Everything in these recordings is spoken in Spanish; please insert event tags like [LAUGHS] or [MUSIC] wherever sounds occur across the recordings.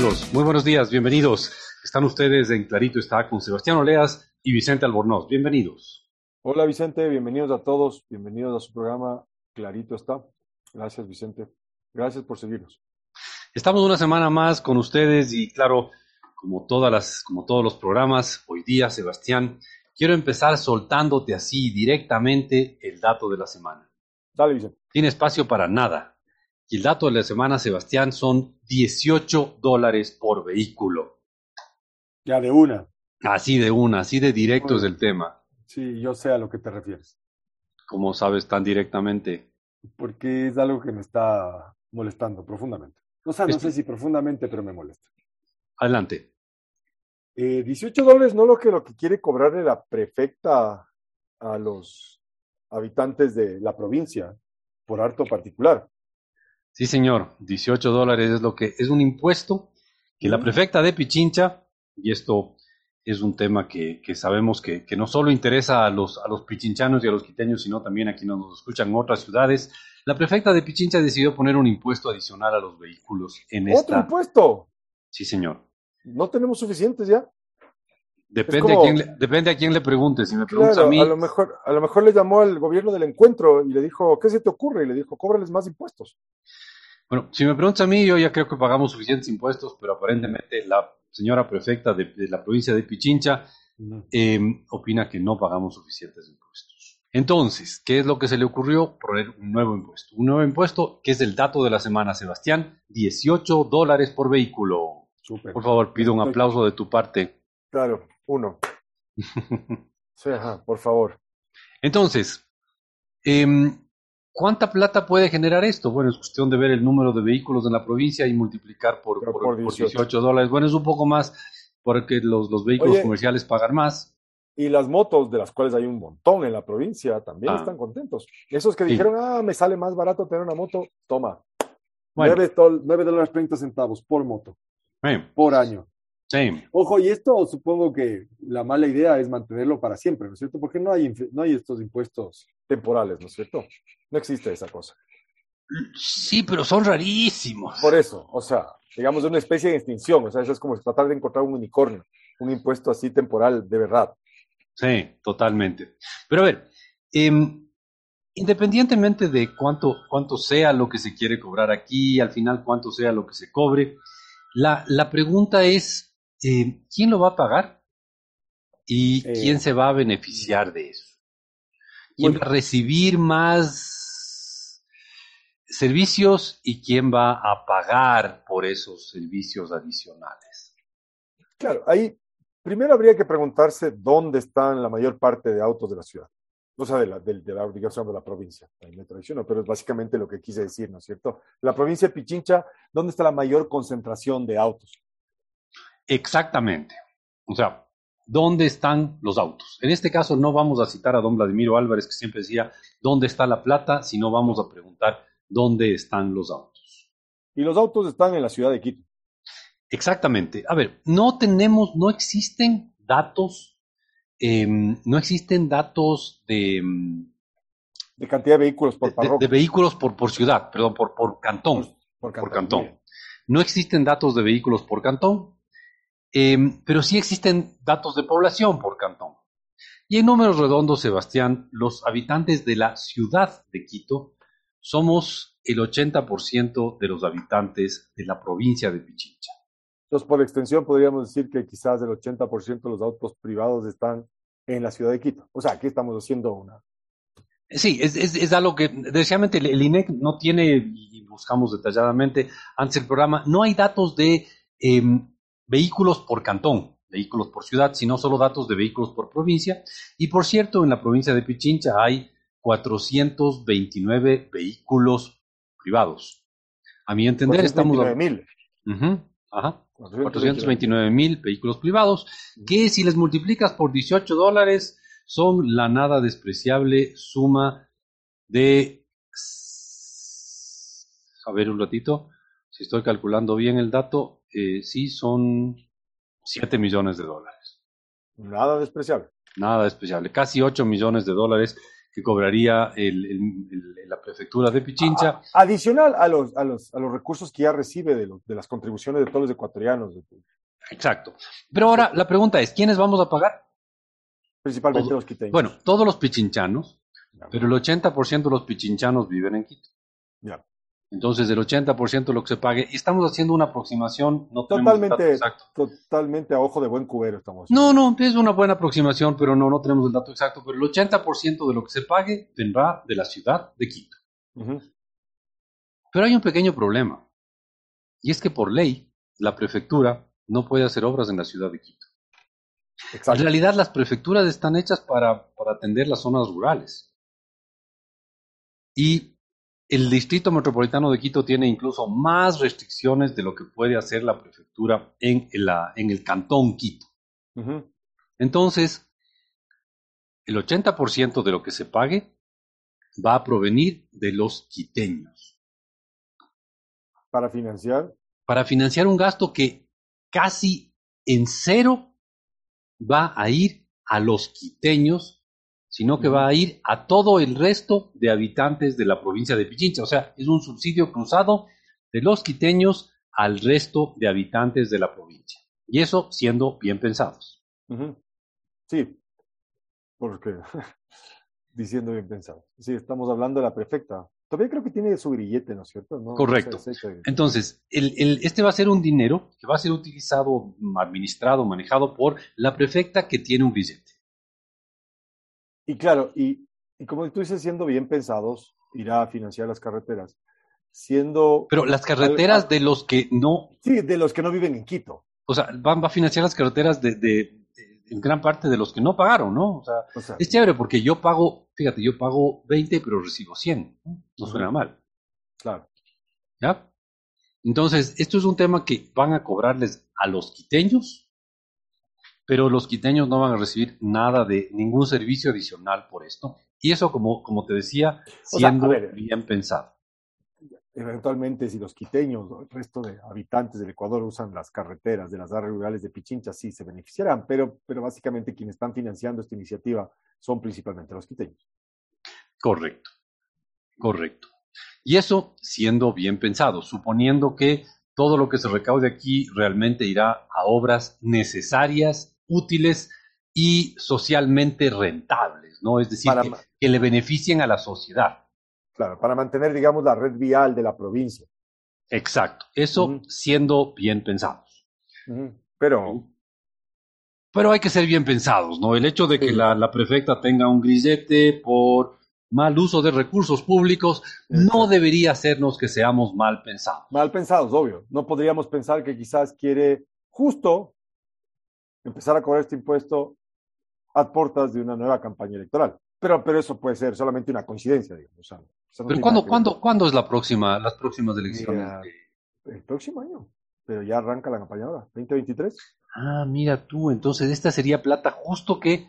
amigos? Muy buenos días, bienvenidos. Están ustedes en Clarito está con Sebastián Oleas y Vicente Albornoz. Bienvenidos. Hola Vicente, bienvenidos a todos, bienvenidos a su programa Clarito está. Gracias Vicente, gracias por seguirnos. Estamos una semana más con ustedes y claro, como todas las, como todos los programas, hoy día Sebastián, quiero empezar soltándote así directamente el dato de la semana. Dale Vicente. Tiene espacio para nada. Y el dato de la semana, Sebastián, son 18 dólares por vehículo. Ya de una. Así de una, así de directo es el tema. Sí, yo sé a lo que te refieres. ¿Cómo sabes tan directamente? Porque es algo que me está molestando profundamente. O sea, no Este- sé si profundamente, pero me molesta. Adelante. Eh, 18 dólares no lo que lo que quiere cobrarle la prefecta a los habitantes de la provincia por harto particular. Sí, señor, 18 dólares es lo que es un impuesto que la Ujú. prefecta de Pichincha, y esto es un tema que, que sabemos que, que no solo interesa a los, a los pichinchanos y a los quiteños, sino también a quienes nos escuchan en otras ciudades, la prefecta de Pichincha decidió poner un impuesto adicional a los vehículos en ¡Otro esta. impuesto! Sí, señor. No tenemos suficientes ya. Depende, como- a quién le, depende a quién le pregunte. Si me preguntas Claro, a mí, a lo mejor, a lo mejor le llamó al gobierno del encuentro y le dijo, ¿qué se te ocurre? Y le dijo, cóbrales más impuestos. Bueno, si me preguntas a mí, yo ya creo que pagamos suficientes impuestos, pero aparentemente la señora prefecta de, de la provincia de Pichincha eh, opina que no pagamos suficientes impuestos. Entonces, ¿qué es lo que se le ocurrió? Poner un nuevo impuesto. Un nuevo impuesto que es el dato de la semana, Sebastián, 18 dólares por vehículo. Por favor, pido un aplauso de tu parte. Claro, uno. Sí, ajá, por favor. Entonces, em, ¿cuánta plata puede generar esto? Bueno, es cuestión de ver el número de vehículos en la provincia y multiplicar por, por- por por 18. 18 dólares. Bueno, es un poco más porque los, los vehículos Oye. comerciales pagan más. Y las motos, de las cuales hay un montón en la provincia, también Ah. están contentos. Esos que Sí. dijeron, ah, me sale más barato tener una moto, toma. Bueno, 9, dólares 30 centavos por moto, por año. Sí. Ojo, y esto supongo que la mala idea es mantenerlo para siempre, ¿no es cierto? Porque no hay, no hay estos impuestos temporales, ¿no es cierto? No existe esa cosa. Sí, pero son rarísimos. Por eso, o sea, digamos, una especie de extinción, o sea, eso es como tratar de encontrar un unicornio, un impuesto así temporal, de verdad. Sí, totalmente. Pero a ver, em, independientemente de cuánto, cuánto sea lo que se quiere cobrar aquí, al final cuánto sea lo que se cobre, la, la pregunta es, eh, ¿quién lo va a pagar? ¿Y Eh, quién se va a beneficiar de eso? ¿Quién Bueno. va a recibir más servicios y quién va a pagar por esos servicios adicionales? Claro, ahí primero habría que preguntarse dónde están la mayor parte de autos de la ciudad. O sea, de la, de, de la digamos, de la provincia. Ahí me traiciono, pero es básicamente lo que quise decir, ¿no es cierto? La provincia de Pichincha, ¿dónde está la mayor concentración de autos? Exactamente. O sea, ¿dónde están los autos? En este caso no vamos a citar a don Vladimiro Álvarez, que siempre decía, ¿dónde está la plata? Sino vamos a preguntar, ¿dónde están los autos? Y los autos están en la ciudad de Quito. Exactamente. A ver, no tenemos, no existen datos, em, no existen datos de, em, De cantidad de vehículos por de- parroquia. de vehículos por, por ciudad, perdón, por, por cantón. por por cantón. No existen datos de vehículos por cantón, em, pero sí existen datos de población por cantón. Y en números redondos, Sebastián, los habitantes de la ciudad de Quito somos el 80% de los habitantes de la provincia de Pichincha. Entonces, por extensión, podríamos decir que quizás el 80% de los autos privados están en la ciudad de Quito. O sea, aquí estamos haciendo una. Sí, es, es, es algo que, desgraciadamente, el, el INEC no tiene, y buscamos detalladamente antes del programa, no hay datos de em, vehículos por cantón, vehículos por ciudad, sino solo datos de vehículos por provincia. Y por cierto, en la provincia de Pichincha hay 429 vehículos privados. A mi entender, estamos... 429 mil. Ujú, ajá. 429 mil vehículos privados, que si les multiplicas por 18 dólares, son la nada despreciable suma de... A ver un ratito, si estoy calculando bien el dato, eh, sí son 7 millones de dólares. Nada despreciable. Nada despreciable, casi 8 millones de dólares que cobraría la prefectura de Pichincha. adicional a los, a, los, a los recursos que ya recibe de, de las contribuciones de todos los ecuatorianos. Exacto. Pero ahora la pregunta es, ¿quiénes vamos a pagar? Principalmente los quiteños. Bueno, todos los pichinchanos, pero el 80% de los pichinchanos viven en Quito. Ya. Entonces, el 80% de lo que se pague, y estamos haciendo una aproximación, no totalmente, totalmente a ojo de buen cubero estamos. No, no, es una buena aproximación, pero no, no tenemos el dato exacto, pero el 80% de lo que se pague vendrá de la ciudad de Quito. Pero hay un pequeño problema, y es que por ley, la prefectura no puede hacer obras en la ciudad de Quito. En realidad, las prefecturas están hechas para, para atender las zonas rurales. Y el distrito metropolitano de Quito tiene incluso más restricciones de lo que puede hacer la prefectura en, la, en el cantón Quito. Entonces, el 80% de lo que se pague va a provenir de los quiteños. ¿Para financiar? Para financiar un gasto que casi en cero va a ir a los quiteños sino que va a ir a todo el resto de habitantes de la provincia de Pichincha. O sea, es un subsidio cruzado de los quiteños al resto de habitantes de la provincia. Y eso siendo bien pensados. Sí, porque [LAUGHS] diciendo bien pensado. Sí, estamos hablando de la prefecta. Todavía creo que tiene su grillete, ¿no es cierto? Correcto. Entonces, este va a ser un dinero que va a ser utilizado, administrado, manejado por la prefecta que tiene un grillete. Y claro, y, como tú dices, siendo bien pensados, irá a financiar las carreteras. Siendo. Pero las carreteras de los que no. Sí, de los que no viven en Quito. O sea, van, va a financiar las carreteras de, en gran parte de los que no pagaron, ¿no? O sea, es chévere porque yo pago, fíjate, yo pago 20, pero recibo 100. No, suena mal. Claro. ¿Ya? Entonces, esto es un tema que van a cobrarles a los quiteños pero los quiteños no van a recibir nada de ningún servicio adicional por esto. Y eso, como, como te decía, siendo bien pensado. Eventualmente, si los quiteños o el resto de habitantes del Ecuador usan las carreteras de las áreas rurales de Pichincha, sí se beneficiarán, pero, pero básicamente quienes están financiando esta iniciativa son principalmente los quiteños. Correcto, correcto. Y eso siendo bien pensado, suponiendo que todo lo que se recaude aquí realmente irá a obras necesarias útiles y socialmente rentables, ¿no? Es decir, que, le beneficien a la sociedad. Claro, para mantener, digamos, la red vial de la provincia. Exacto, eso siendo bien pensados. Pero... Pero hay que ser bien pensados, ¿no? El hecho de que la, prefecta tenga un grillete por mal uso de recursos públicos no debería hacernos que seamos mal pensados. Mal pensados, obvio. No podríamos pensar que quizás quiere justo empezar a cobrar este impuesto a puertas de una nueva campaña electoral. Pero, pero eso puede ser solamente una coincidencia, digamos. pero ¿cuándo, ¿cuándo, ¿cuándo, es la próxima, las próximas elecciones? el próximo año. Pero ya arranca la campaña ahora, 2023. Ah, mira tú, entonces esta sería plata justo que...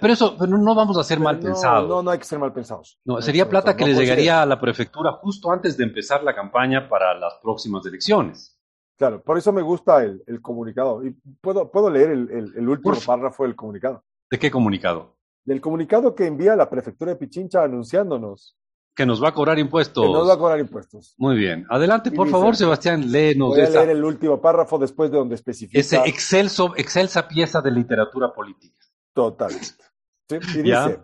Pero eso, pero no vamos a ser mal pensados. No, no hay que ser mal pensados. No, sería plata que le llegaría a la prefectura justo antes de empezar la campaña para las próximas elecciones. Claro, por eso me gusta el, comunicado. Y puedo, puedo leer el, último párrafo del comunicado. ¿De qué comunicado? Del comunicado que envía la prefectura de Pichincha anunciándonos. Que nos va a cobrar impuestos. Que nos va a cobrar impuestos. Muy bien. Adelante, por favor, Sebastián, léenos. Voy a leer el último párrafo después de donde especifica. Ese excelso, excelsa pieza de literatura política. Totalmente. Y [LAUGHS] dice.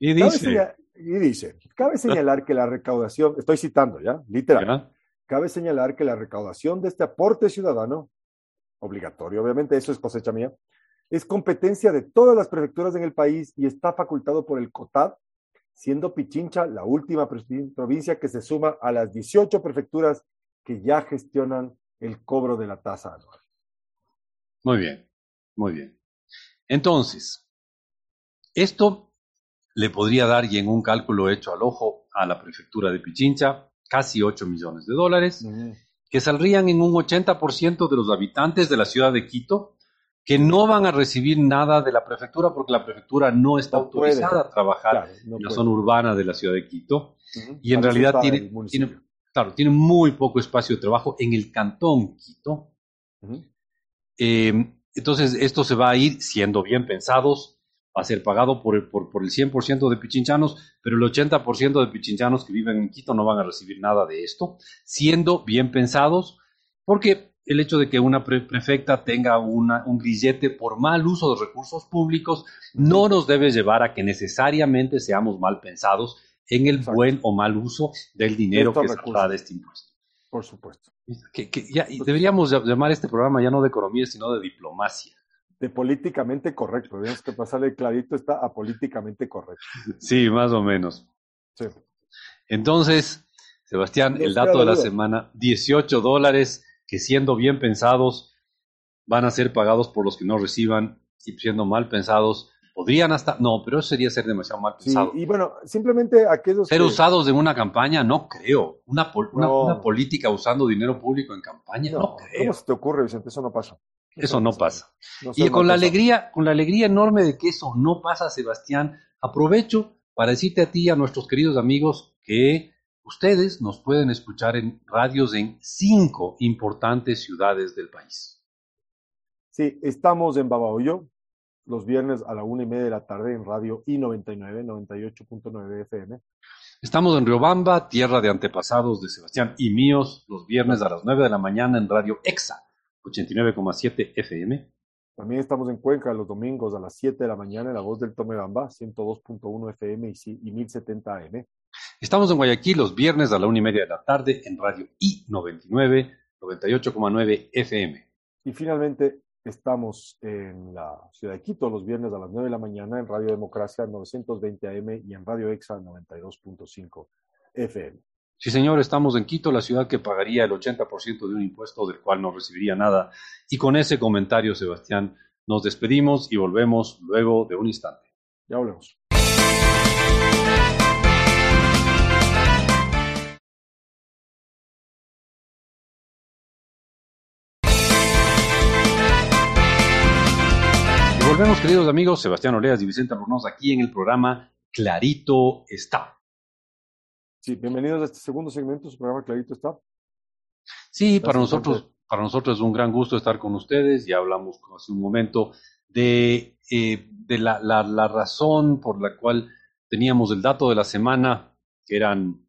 Y dice. y dice, cabe señalar que la recaudación, estoy citando ya, literal. Cabe señalar que la recaudación de este aporte ciudadano, obligatorio obviamente, eso es cosecha mía, es competencia de todas las prefecturas en el país y está facultado por el COTAD, siendo Pichincha la última provincia que se suma a las 18 prefecturas que ya gestionan el cobro de la tasa anual. Muy bien, muy bien. Entonces, esto le podría dar, y en un cálculo hecho al ojo, a la prefectura de Pichincha, casi 8 millones de dólares, que saldrían en un 80% de los habitantes de la ciudad de Quito, que no van a recibir nada de la prefectura porque la prefectura no está autorizada a trabajar en la zona urbana de la ciudad de Quito. Y en realidad tiene, claro, tiene muy poco espacio de trabajo en el cantón Quito. Eh, entonces, esto se va a ir siendo bien pensados a ser pagado por el, por, por el 100% de pichinchanos, pero el 80% de pichinchanos que viven en Quito no van a recibir nada de esto, siendo bien pensados, porque el hecho de que una prefecta tenga una, un grillete por mal uso de recursos públicos no nos debe llevar a que necesariamente seamos mal pensados en el buen o mal uso del dinero que se de este impuesto. Por supuesto. Que, ya, pues deberíamos llamar este programa ya no de economía, sino de diplomacia. De políticamente correcto. Tenemos que pasarle clarito, está a políticamente correcto. Sí, más o menos. Sí. Entonces, Sebastián, el dato de la semana, 18 dólares que siendo bien pensados van a ser pagados por los que no reciban y siendo mal pensados podrían hasta no, pero eso sería ser demasiado mal pensado. y bueno, simplemente aquellos ser usados en una campaña no creo, una, una, política usando dinero público en campaña no, creo. ¿Cómo se te ocurre, Vicente? Eso no pasa. Eso, no pasa. y con la alegría, con la alegría enorme de que eso no pasa, Sebastián, aprovecho para decirte a ti y a nuestros queridos amigos que Ustedes nos pueden escuchar en radios en cinco importantes ciudades del país. Sí, estamos en Babahoyo los viernes a la una y media de la tarde en radio I99, 98.9 FM. Estamos en Riobamba, tierra de antepasados de Sebastián y míos, los viernes a las nueve de la mañana en radio EXA, 89,7 FM. También estamos en Cuenca los domingos a las 7 de la mañana en La Voz del Tomebamba, 102.1 FM y 1070 AM. Estamos en Guayaquil los viernes a la una y media de la tarde en Radio I99, 98,9 FM. Y finalmente estamos en la ciudad de Quito los viernes a las 9 de la mañana en Radio Democracia 920 AM y en Radio EXA 92.5 FM. Sí, señor, estamos en Quito, la ciudad que pagaría el 80% de un impuesto del cual no recibiría nada. Y con ese comentario, Sebastián, nos despedimos y volvemos luego de un instante. Ya volvemos. Y volvemos, queridos amigos, Sebastián Oleas y Vicente Albornoz, aquí en el programa Clarito está. Sí, bienvenidos a este segundo segmento, su programa Clarito está. Sí, para nosotros, para nosotros es un gran gusto estar con ustedes. Ya hablamos hace un momento de, eh, de la, la, razón por la cual teníamos el dato de la semana, que eran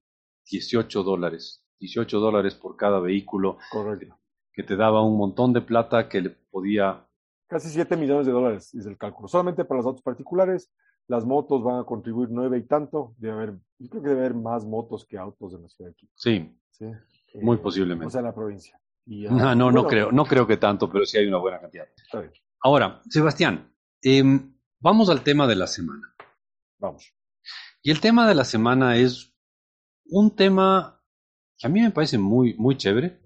18 dólares. 18 dólares por cada vehículo. Correcto. Que te daba un montón de plata que le podía. Casi 7 millones de dólares es el cálculo. Solamente para los autos particulares las motos van a contribuir nueve y tanto. Debe haber, yo creo que debe haber más motos que autos en la ciudad de Quito. Sí, ¿Sí? muy eh, posiblemente. O sea, la provincia. no, no, no creo, no creo que tanto, pero sí hay una buena cantidad. Ahora, Sebastián, em, vamos al tema de la semana. Vamos. Y el tema de la semana es un tema que a mí me parece muy, muy chévere.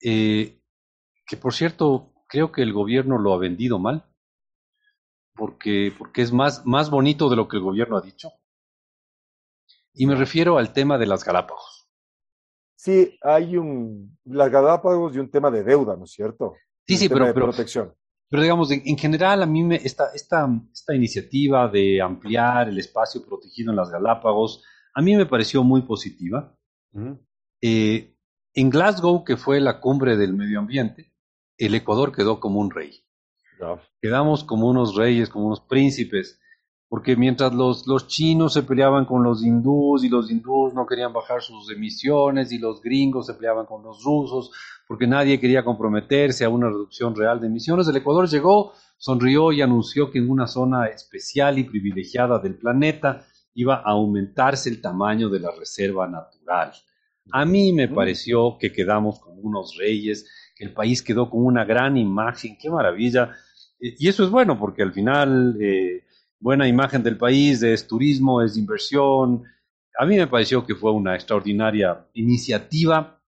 Eh, que por cierto, creo que el gobierno lo ha vendido mal porque, porque es más, más bonito de lo que el gobierno ha dicho. Y me refiero al tema de las Galápagos. Sí, hay un, las Galápagos y un tema de deuda, ¿no es cierto? Sí, sí, pero, pero, protección. Pero digamos, en, general a mí me, esta, esta, esta iniciativa de ampliar el espacio protegido en las Galápagos, a mí me pareció muy positiva. Eh, en Glasgow, que fue la cumbre del medio ambiente, el Ecuador quedó como un rey. Quedamos como unos reyes, como unos príncipes, porque mientras los, los chinos se peleaban con los hindús y los hindús no querían bajar sus emisiones y los gringos se peleaban con los rusos porque nadie quería comprometerse a una reducción real de emisiones, el Ecuador llegó, sonrió y anunció que en una zona especial y privilegiada del planeta iba a aumentarse el tamaño de la reserva natural. A mí me pareció que quedamos como unos reyes, que el país quedó con una gran imagen, qué maravilla y eso es bueno porque al final, eh, buena imagen del país, es turismo, es inversión. A mí me pareció que fue una extraordinaria iniciativa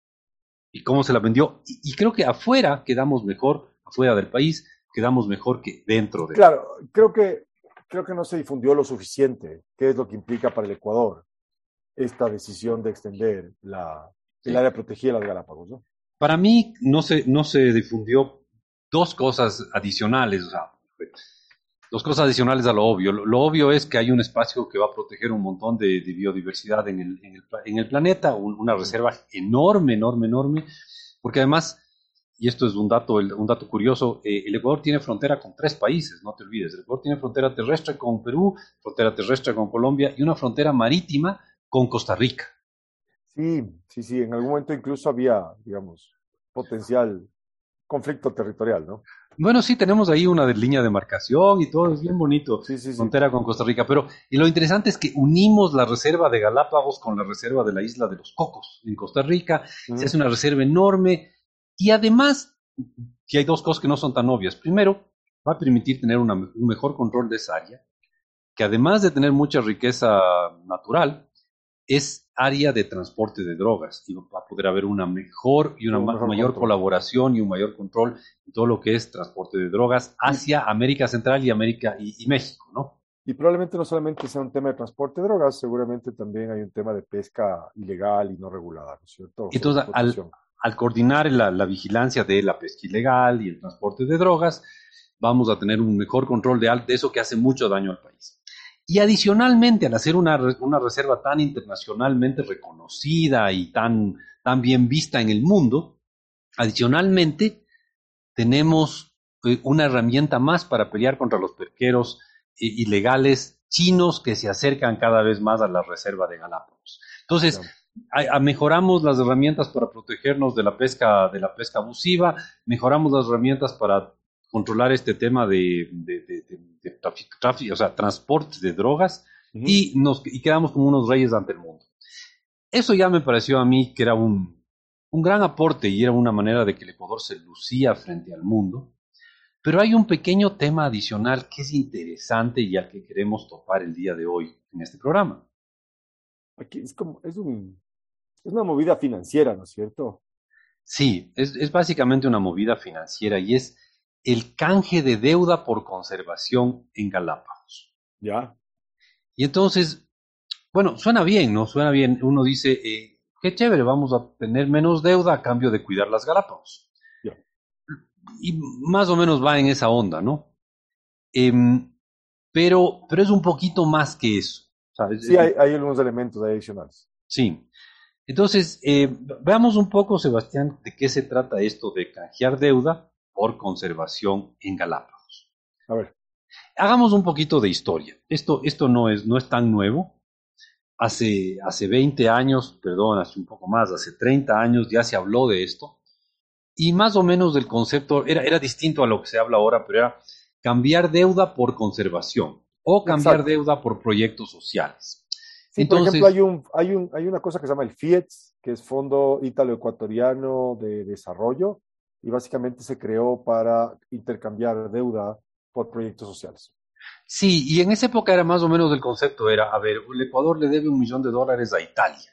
y cómo se la vendió. Y, creo que afuera quedamos mejor, afuera del país quedamos mejor que dentro de Claro, creo que, creo que no se difundió lo suficiente, qué es lo que implica para el Ecuador esta decisión de extender la, el área protegida de las Galápagos. ¿no? Para mí no se, no se difundió dos cosas adicionales, o sea, dos cosas adicionales a lo obvio. Lo, obvio es que hay un espacio que va a proteger un montón de, biodiversidad en el, en el, en el planeta, una reserva enorme, enorme, enorme, porque además y esto es un dato, un dato curioso, eh, el Ecuador tiene frontera con tres países, no te olvides. El Ecuador tiene frontera terrestre con Perú, frontera terrestre con Colombia y una frontera marítima con Costa Rica. Sí, sí, sí, en algún momento incluso había, digamos, potencial conflicto territorial, ¿no? Bueno, sí, tenemos ahí una de línea de marcación y todo, es bien bonito, sí, sí, frontera con Costa Rica, pero y lo interesante es que unimos la reserva de Galápagos con la reserva de la isla de los Cocos en Costa Rica, se hace una reserva enorme y además, que hay dos cosas que no son tan obvias. Primero, va a permitir tener un mejor control de esa área, que además de tener mucha riqueza natural, es área de transporte de drogas y va a poder haber una mejor y una mayor colaboración y un mayor control en todo lo que es transporte de drogas hacia América Central y América y, México, ¿no? Y probablemente no solamente sea un tema de transporte de drogas, seguramente también hay un tema de pesca ilegal y no regulada, ¿no es cierto? Entonces, al, al, coordinar la, la, vigilancia de la pesca ilegal y el transporte de drogas, vamos a tener un mejor control de, de eso que hace mucho daño al país. Y adicionalmente, al hacer una, una reserva tan internacionalmente reconocida y tan, tan bien vista en el mundo, adicionalmente tenemos eh, una herramienta más para pelear contra los perqueros eh, ilegales chinos que se acercan cada vez más a la reserva de Galápagos. Entonces, mejoramos las herramientas para protegernos de la pesca de la pesca abusiva, mejoramos las herramientas para controlar este tema de, tráfico, o sea, transporte de drogas y, nos, y quedamos como unos reyes ante el mundo. Eso ya me pareció a mí que era un, un gran aporte y era una manera de que el Ecuador se lucía frente al mundo. Pero hay un pequeño tema adicional que es interesante y al que queremos topar el día de hoy en este programa. Aquí es como, es, un, es una movida financiera, ¿no es cierto? Sí, es, es básicamente una movida financiera y es el canje de deuda por conservación en Galápagos. Ya. Y entonces, bueno, suena bien, ¿no? Suena bien. Uno dice, eh, qué chévere, vamos a tener menos deuda a cambio de cuidar las Galápagos. Ya. Y más o menos va en esa onda, ¿no? Em, pero, pero es un poquito más que eso. Sí, hay, hay, algunos elementos adicionales. Sí. Entonces, eh, veamos un poco, Sebastián, de qué se trata esto de canjear deuda por conservación en Galápagos. A ver. Hagamos un poquito de historia. Esto, esto no, es, no es tan nuevo. Hace, hace 20 años, perdón, hace un poco más, hace 30 años ya se habló de esto. Y más o menos del concepto era, era distinto a lo que se habla ahora, pero era cambiar deuda por conservación o cambiar deuda por proyectos sociales. Sí, por ejemplo, hay, un, hay, un, hay una cosa que se llama el FIETS, que es Fondo Ítalo-Ecuatoriano de Desarrollo, y básicamente se creó para intercambiar deuda por proyectos sociales. Sí, y en esa época era más o menos el concepto, era, a ver, el Ecuador le debe un millón de dólares a Italia.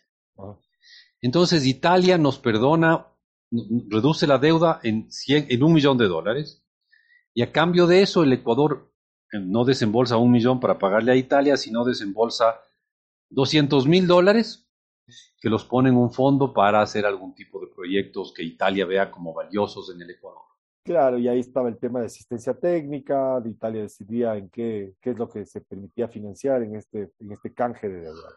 Entonces Italia nos perdona, reduce la deuda en, 100, en un millón de dólares, y a cambio de eso el Ecuador eh, no desembolsa un millón para pagarle a Italia, sino desembolsa 200 mil dólares que los pone en un fondo para hacer algún tipo de proyectos que Italia vea como valiosos en el Ecuador. Claro, y ahí estaba el tema de asistencia técnica, de Italia decidía en qué, qué es lo que se permitía financiar en este, en este canje de deuda.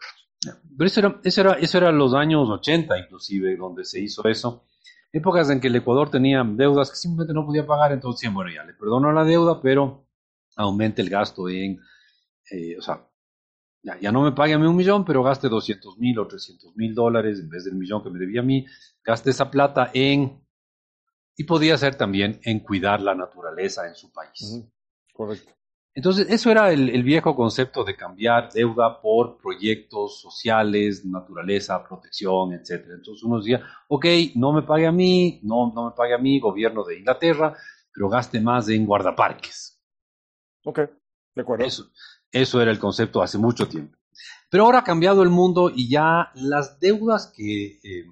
Pero eso era, eso, era, eso era los años 80 inclusive, donde se hizo eso. Épocas en que el Ecuador tenía deudas que simplemente no podía pagar, entonces bueno, ya le perdono la deuda, pero aumente el gasto en, eh, o sea, ya, no me pague a mí un millón, pero gaste 200 mil o 300 mil dólares en vez del millón que me debía a mí, gaste esa plata en, y podía ser también en cuidar la naturaleza en su país. Correcto. Entonces, eso era el, viejo concepto de cambiar deuda por proyectos sociales, naturaleza, protección, etc. Entonces uno decía, ok, no me pague a mí, no, no me pague a mí, gobierno de Inglaterra, pero gaste más en guardaparques. Ok, de acuerdo. Eso. Eso era el concepto hace mucho tiempo. Pero ahora ha cambiado el mundo y ya las deudas que, eh,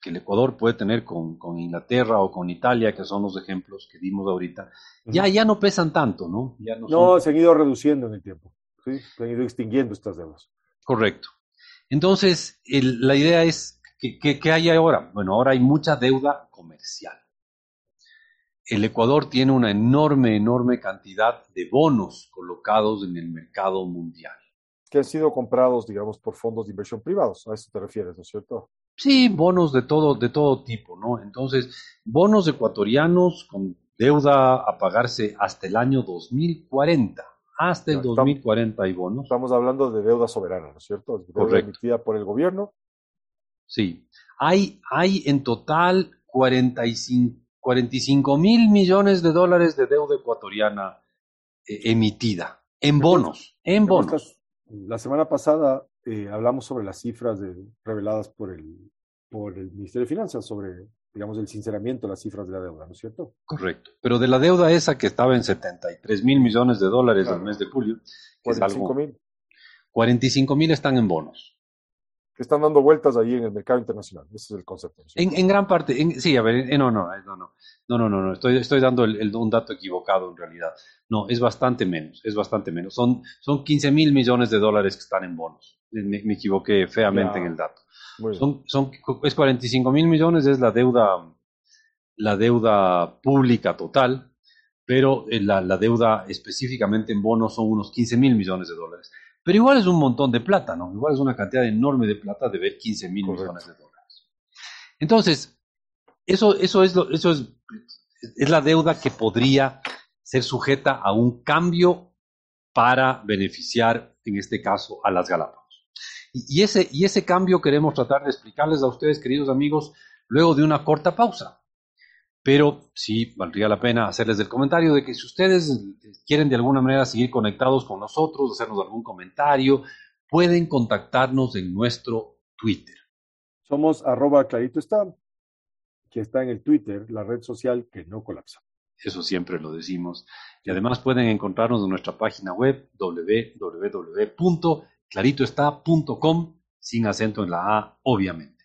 que el Ecuador puede tener con, con, Inglaterra o con Italia, que son los ejemplos que dimos ahorita, ya, ya no pesan tanto, ¿no? Ya no, no se han ido reduciendo en el tiempo, ¿sí? se han ido extinguiendo estas deudas. Correcto. Entonces, la idea es, que, ¿qué hay ahora? Bueno, ahora hay mucha deuda comercial el Ecuador tiene una enorme, enorme cantidad de bonos colocados en el mercado mundial. Que han sido comprados, digamos, por fondos de inversión privados. A eso te refieres, ¿no es cierto? Sí, bonos de todo, de todo tipo, ¿no? Entonces, bonos ecuatorianos con deuda a pagarse hasta el año 2040. Hasta el 2040 hay bonos. Estamos hablando de deuda soberana, ¿no es cierto? Deuda Correcto. emitida por el gobierno. Sí. Hay, hay en total 45, 45 mil millones de dólares de deuda ecuatoriana eh, emitida en bonos, en bonos. La semana pasada eh, hablamos sobre las cifras reveladas por el, por el Ministerio de Finanzas sobre, digamos, el sinceramiento de las cifras de la deuda, ¿no es cierto? Correcto. Pero de la deuda esa que estaba en 73 mil millones de dólares al mes de julio, 45 mil. 45 mil están en bonos que están dando vueltas ahí en el mercado internacional. Ese es el concepto. En, gran parte, sí, a ver, no, no, no, no, no, no, no, estoy, estoy dando un dato equivocado en realidad. No, es bastante menos, es bastante menos. Son, son 15 mil millones de dólares que están en bonos. Me, equivoqué feamente en el dato. Son, son, es 45 mil millones, es la deuda, la deuda pública total, pero la, la deuda específicamente en bonos son unos 15 mil millones de dólares. Pero igual es un montón de plata, ¿no? Igual es una cantidad enorme de plata de ver 15 mil millones de dólares. Entonces, eso, eso, es, lo, eso es, es la deuda que podría ser sujeta a un cambio para beneficiar, en este caso, a las Galápagos. Y, ese, y ese cambio queremos tratar de explicarles a ustedes, queridos amigos, luego de una corta pausa. Pero sí valdría la pena hacerles el comentario de que si ustedes quieren de alguna manera seguir conectados con nosotros, hacernos algún comentario, pueden contactarnos en nuestro Twitter. Somos arroba clarito está, que está en el Twitter, la red social que no colapsa. Eso siempre lo decimos. Y además pueden encontrarnos en nuestra página web www.claritoestá.com sin acento en la A, obviamente.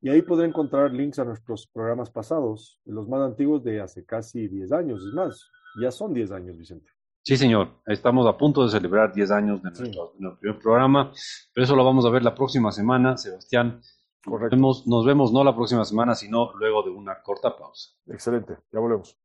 Y ahí podrá encontrar links a nuestros programas pasados, los más antiguos de hace casi 10 años, es más, ya son 10 años, Vicente. Sí, señor. Estamos a punto de celebrar 10 años de nuestro, primer programa, pero eso lo vamos a ver la próxima semana, Sebastián. Correcto. nos vemos no la próxima semana, sino luego de una corta pausa. Excelente, ya volvemos.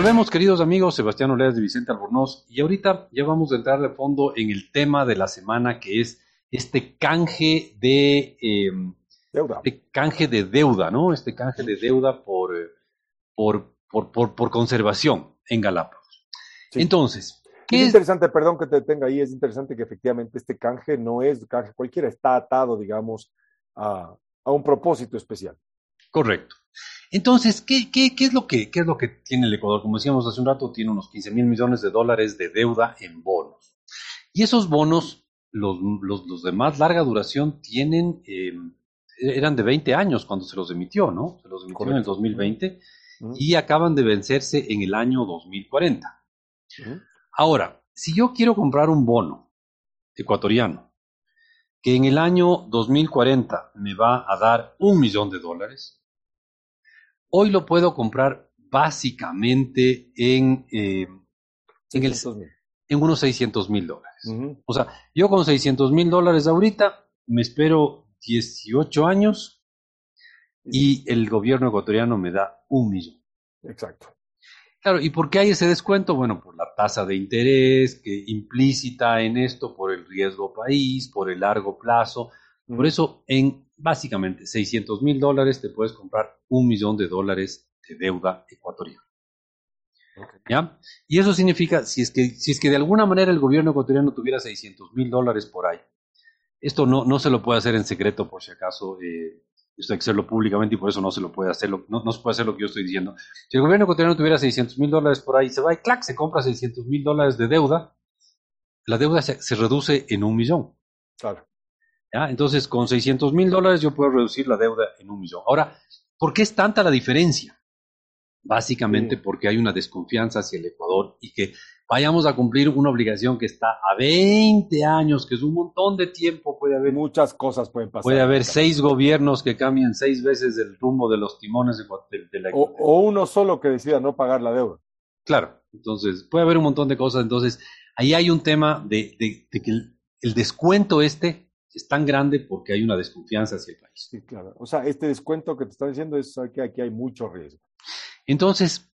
Volvemos, queridos amigos, Sebastián Oleas de Vicente Albornoz, y ahorita ya vamos a entrar de fondo en el tema de la semana, que es este canje de em, deuda. Este canje de deuda, ¿no? Este canje de deuda por, eh, por, por, por, conservación en Galápagos. Entonces, ¿qué es, interesante, perdón que te detenga ahí, es interesante que efectivamente este canje no es canje cualquiera, está atado, digamos, a, a un propósito especial. Correcto. Entonces, ¿qué, qué, qué, es lo que, ¿qué es lo que tiene el Ecuador? Como decíamos hace un rato, tiene unos 15 mil millones de dólares de deuda en bonos. Y esos bonos, los, los, los de más larga duración, tienen, eh, eran de 20 años cuando se los emitió, ¿no? Se los emitió en el 2020 y acaban de vencerse en el año 2040. Ahora, si yo quiero comprar un bono ecuatoriano que en el año 2040 me va a dar un millón de dólares, Hoy lo puedo comprar básicamente en, eh, en, el, en, unos 600 mil dólares. O sea, yo con 600 mil dólares ahorita me espero 18 años y el gobierno ecuatoriano me da un millón. Exacto. Claro, ¿y por qué hay ese descuento? Bueno, por la tasa de interés que implícita en esto, por el riesgo país, por el largo plazo. Por eso, en básicamente 600 mil dólares te puedes comprar un millón de dólares de deuda ecuatoriana. ¿Ya? Y eso significa, si es, que, si es que de alguna manera el gobierno ecuatoriano tuviera 600 mil dólares por ahí, esto no, no se lo puede hacer en secreto por si acaso, eh, esto hay que hacerlo públicamente y por eso no se lo puede hacer, no, no se puede hacer lo que yo estoy diciendo. Si el gobierno ecuatoriano tuviera 600 mil dólares por ahí, se va y clac, se compra 600 mil dólares de deuda, la deuda se, se reduce en un millón. Claro. Entonces, con 600 mil dólares yo puedo reducir la deuda en un millón. Ahora, ¿por qué es tanta la diferencia? Básicamente porque hay una desconfianza hacia el Ecuador y que vayamos a cumplir una obligación que está a 20 años, que es un montón de tiempo, puede haber... Muchas cosas pueden pasar. Puede haber seis gobiernos que cambien seis veces el rumbo de los timones de, la... O, o, uno solo que decida no pagar la deuda. Claro, entonces puede haber un montón de cosas. Entonces, ahí hay un tema de, que el descuento este es tan grande porque hay una desconfianza hacia el país. Sí, claro. O sea, este descuento que te están diciendo es que aquí hay mucho riesgo. Entonces,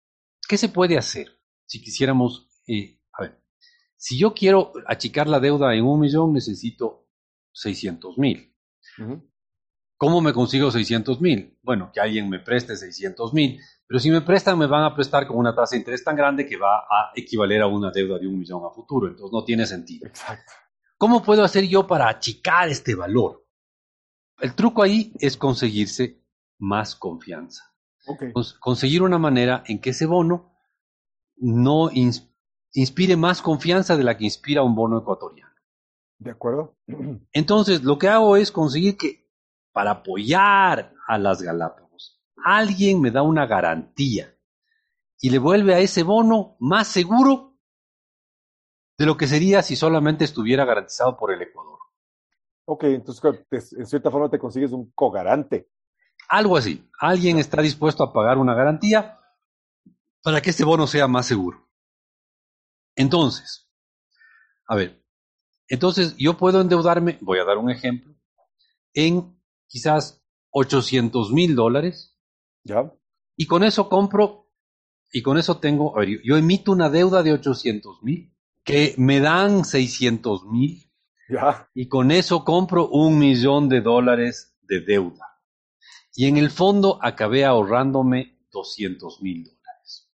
¿qué se puede hacer si quisiéramos, eh, a ver, si yo quiero achicar la deuda en un millón, necesito 600 mil. ¿Cómo me consigo 600 mil? Bueno, que alguien me preste 600 mil, pero si me prestan me van a prestar con una tasa de interés tan grande que va a equivaler a una deuda de un millón a futuro, entonces no tiene sentido. Exacto. ¿Cómo puedo hacer yo para achicar este valor? El truco ahí es conseguirse más confianza. conseguir una manera en que ese bono no inspire más confianza de la que inspira un bono ecuatoriano. De acuerdo. [CLEARS THROAT] Entonces, lo que hago es conseguir que para apoyar a las Galápagos, alguien me da una garantía y le vuelve a ese bono más seguro de lo que sería si solamente estuviera garantizado por el Ecuador. Ok, entonces en cierta forma te consigues un cogarante. Algo así. Alguien está dispuesto a pagar una garantía para que este bono sea más seguro. Entonces, a ver, entonces yo puedo endeudarme, voy a dar un ejemplo, en quizás 800 mil dólares. Ya. Y con eso compro, y con eso tengo, a ver, yo emito una deuda de 800 mil, que me dan 600 mil. Ya. Y con eso compro un millón de dólares de deuda. Y en el fondo acabé ahorrándome 200 mil dólares.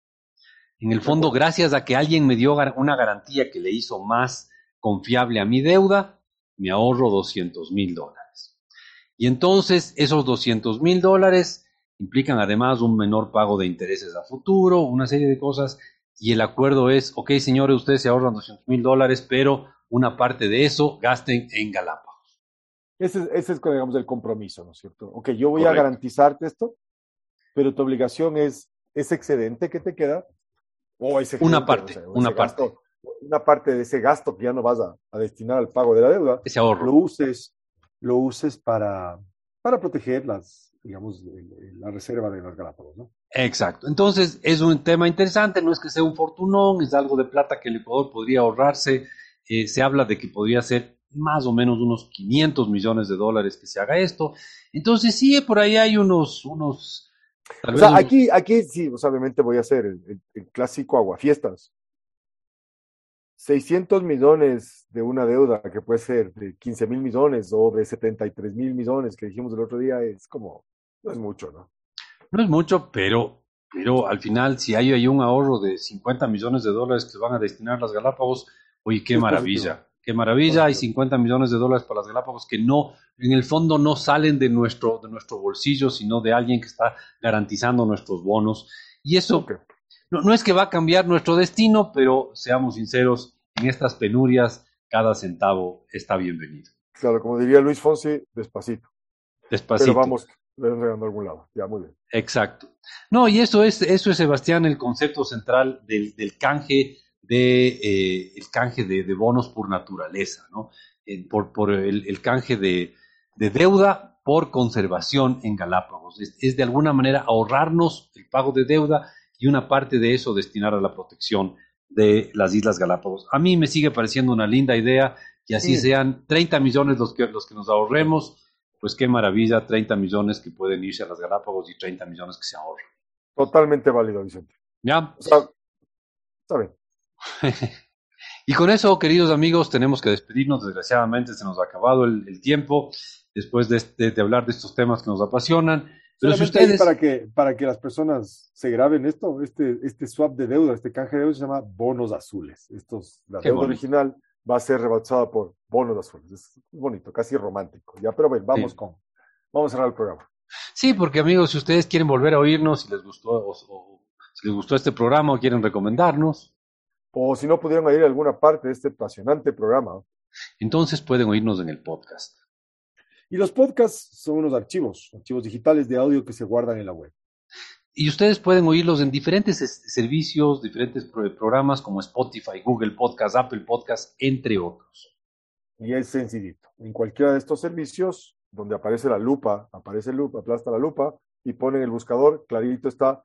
En el fondo, gracias a que alguien me dio una garantía que le hizo más confiable a mi deuda, me ahorro 200 mil dólares. Y entonces esos 200 mil dólares implican además un menor pago de intereses a futuro, una serie de cosas. Y el acuerdo es, ok, señores, ustedes se ahorran 200 mil dólares, pero una parte de eso gasten en Galápagos. Ese, ese es, digamos, el compromiso, ¿no es cierto? Ok, yo voy a garantizarte esto, pero tu obligación es ese excedente que te queda, o ese una parte, una parte. una parte de ese gasto que ya no vas a, destinar al pago de la deuda, ese ahorro. lo uses, lo uses para, para proteger las, digamos, la reserva de las Galápagos, ¿no? Exacto. Entonces, es un tema interesante, no es que sea un fortunón, es algo de plata que el Ecuador podría ahorrarse. Eh, se habla de que podría ser más o menos unos 500 millones de dólares que se haga esto. Entonces, sí, por ahí hay unos... unos o sea, aquí, aquí sí, pues, obviamente voy a hacer el, el, clásico aguafiestas. 600 millones de una deuda que puede ser de 15 mil millones o de 73 mil millones que dijimos el otro día es como, no es mucho, ¿no? No es mucho, pero, pero al final, si hay ahí un ahorro de 50 millones de dólares que van a destinar las Galápagos, oye, qué maravilla qué maravilla, hay 50 millones de dólares para las Galápagos que no, en el fondo no salen de nuestro, de nuestro bolsillo, sino de alguien que está garantizando nuestros bonos. Y eso no, no, es que va a cambiar nuestro destino, pero seamos sinceros, en estas penurias cada centavo está bienvenido. Claro, como diría Luis Fonsi, despacito. Despacito. Pero vamos a algún lado. Ya, muy bien. Exacto. No, y eso es, eso es, Sebastián, el concepto central del, del canje de eh, el canje de, bonos por naturaleza, ¿no? por, por el, canje de, deuda por conservación en Galápagos. Es, de alguna manera ahorrarnos el pago de deuda y una parte de eso destinar a la protección de las Islas Galápagos. A mí me sigue pareciendo una linda idea que así sean 30 millones los que, los que nos ahorremos, pues qué maravilla, 30 millones que pueden irse a las Galápagos y 30 millones que se ahorran. Totalmente válido, Vicente. ¿Ya? está bien. [LAUGHS] y con eso, queridos amigos, tenemos que despedirnos. Desgraciadamente se nos ha acabado el, tiempo después de, hablar de estos temas que nos apasionan. Pero si ustedes... Para que, para que las personas se graben esto, este, este swap de deuda, este canje de deuda se llama bonos azules. Estos, la deuda original va a ser rebautizada por bonos azules. Es bonito, casi romántico. Ya, pero ven, vamos con, vamos a cerrar el programa. Sí, porque amigos, si ustedes quieren volver a oírnos, si les gustó o si les gustó este programa o quieren recomendarnos, o si no pudieron oír alguna parte de este apasionante programa. Entonces pueden oírnos en el podcast. Y los podcasts son unos archivos, archivos digitales de audio que se guardan en la web. Y ustedes pueden oírlos en diferentes servicios, diferentes programas como Spotify, Google Podcast, Apple Podcast, entre otros. Y es sencillito. En cualquiera de estos servicios, donde aparece la lupa, aparece lupa, aplasta la lupa y ponen el buscador, clarito está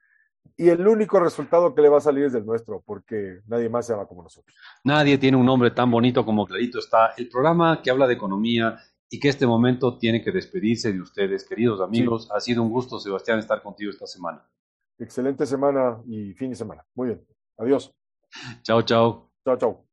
y el único resultado que le va a salir es el nuestro, porque nadie más se llama como nosotros. Nadie tiene un nombre tan bonito como Clarito está. El programa que habla de economía y que este momento tiene que despedirse de ustedes, queridos amigos. Ha sido un gusto, Sebastián, estar contigo esta semana. Excelente semana y fin de semana. Muy bien. Adiós. Chao, chao. Chao, chao.